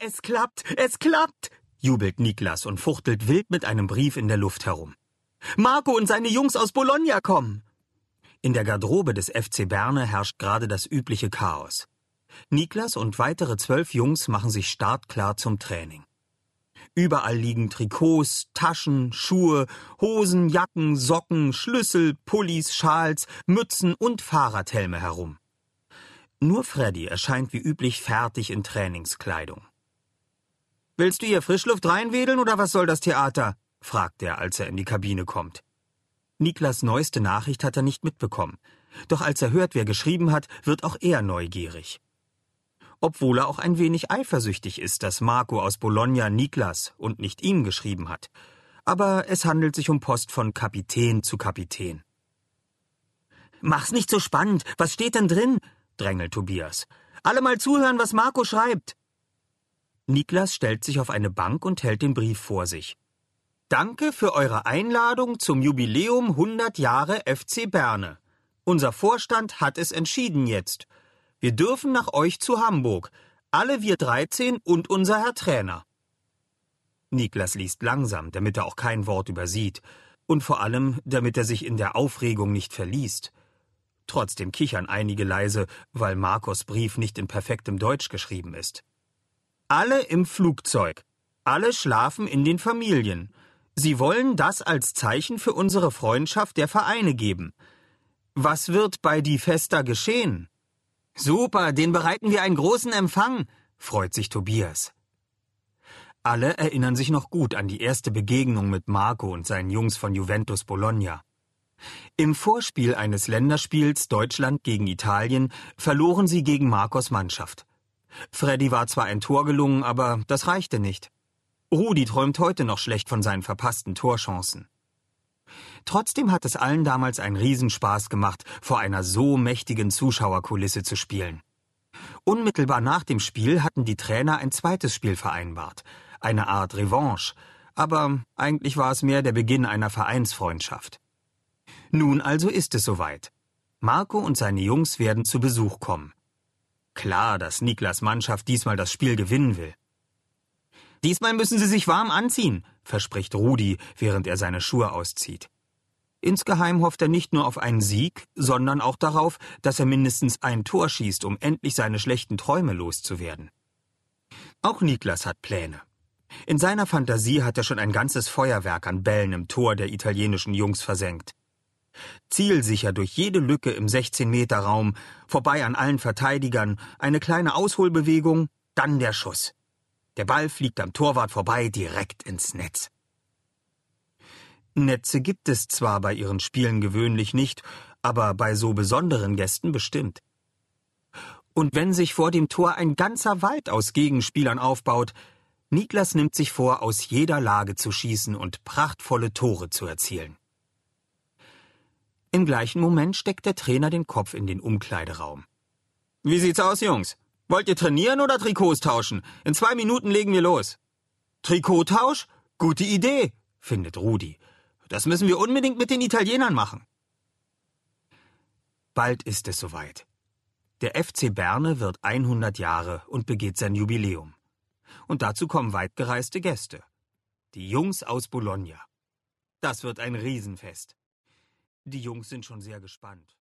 Es klappt, es klappt, jubelt Niklas und fuchtelt wild mit einem Brief in der Luft herum. Marco und seine Jungs aus Bologna kommen. In der Garderobe des FC Berne herrscht gerade das übliche Chaos. Niklas und weitere zwölf Jungs machen sich startklar zum Training. Überall liegen Trikots, Taschen, Schuhe, Hosen, Jacken, Socken, Schlüssel, Pullis, Schals, Mützen und Fahrradhelme herum. Nur Freddy erscheint wie üblich fertig in Trainingskleidung. Willst du hier Frischluft reinwedeln oder was soll das Theater? fragt er, als er in die Kabine kommt. Niklas neueste Nachricht hat er nicht mitbekommen. Doch als er hört, wer geschrieben hat, wird auch er neugierig. Obwohl er auch ein wenig eifersüchtig ist, dass Marco aus Bologna Niklas und nicht ihm geschrieben hat. Aber es handelt sich um Post von Kapitän zu Kapitän. Mach's nicht so spannend. Was steht denn drin? drängelt Tobias. Alle mal zuhören, was Marco schreibt. Niklas stellt sich auf eine Bank und hält den Brief vor sich. Danke für eure Einladung zum Jubiläum 100 Jahre FC Berne. Unser Vorstand hat es entschieden jetzt. Wir dürfen nach euch zu Hamburg. Alle wir 13 und unser Herr Trainer. Niklas liest langsam, damit er auch kein Wort übersieht. Und vor allem, damit er sich in der Aufregung nicht verliest. Trotzdem kichern einige leise, weil Marcos Brief nicht in perfektem Deutsch geschrieben ist. Alle im Flugzeug. Alle schlafen in den Familien. Sie wollen das als Zeichen für unsere Freundschaft der Vereine geben. Was wird bei die Festa geschehen? Super, den bereiten wir einen großen Empfang, freut sich Tobias. Alle erinnern sich noch gut an die erste Begegnung mit Marco und seinen Jungs von Juventus Bologna. Im Vorspiel eines Länderspiels Deutschland gegen Italien verloren sie gegen Marcos Mannschaft. Freddy war zwar ein Tor gelungen, aber das reichte nicht. Rudi träumt heute noch schlecht von seinen verpassten Torchancen. Trotzdem hat es allen damals einen Riesenspaß gemacht, vor einer so mächtigen Zuschauerkulisse zu spielen. Unmittelbar nach dem Spiel hatten die Trainer ein zweites Spiel vereinbart, eine Art Revanche, aber eigentlich war es mehr der Beginn einer Vereinsfreundschaft. Nun also ist es soweit. Marco und seine Jungs werden zu Besuch kommen. Klar, dass Niklas Mannschaft diesmal das Spiel gewinnen will. Diesmal müssen Sie sich warm anziehen, verspricht Rudi, während er seine Schuhe auszieht. Insgeheim hofft er nicht nur auf einen Sieg, sondern auch darauf, dass er mindestens ein Tor schießt, um endlich seine schlechten Träume loszuwerden. Auch Niklas hat Pläne. In seiner Fantasie hat er schon ein ganzes Feuerwerk an Bällen im Tor der italienischen Jungs versenkt. Zielsicher durch jede Lücke im 16-Meter-Raum, vorbei an allen Verteidigern, eine kleine Ausholbewegung, dann der Schuss. Der Ball fliegt am Torwart vorbei direkt ins Netz. Netze gibt es zwar bei ihren Spielen gewöhnlich nicht, aber bei so besonderen Gästen bestimmt. Und wenn sich vor dem Tor ein ganzer Wald aus Gegenspielern aufbaut, Niklas nimmt sich vor, aus jeder Lage zu schießen und prachtvolle Tore zu erzielen. Im gleichen Moment steckt der Trainer den Kopf in den Umkleideraum. Wie sieht's aus, Jungs? Wollt ihr trainieren oder Trikots tauschen? In zwei Minuten legen wir los. Trikottausch? Gute Idee, findet Rudi. Das müssen wir unbedingt mit den Italienern machen. Bald ist es soweit. Der FC Berne wird 100 Jahre und begeht sein Jubiläum. Und dazu kommen weitgereiste Gäste. Die Jungs aus Bologna. Das wird ein Riesenfest. Die Jungs sind schon sehr gespannt.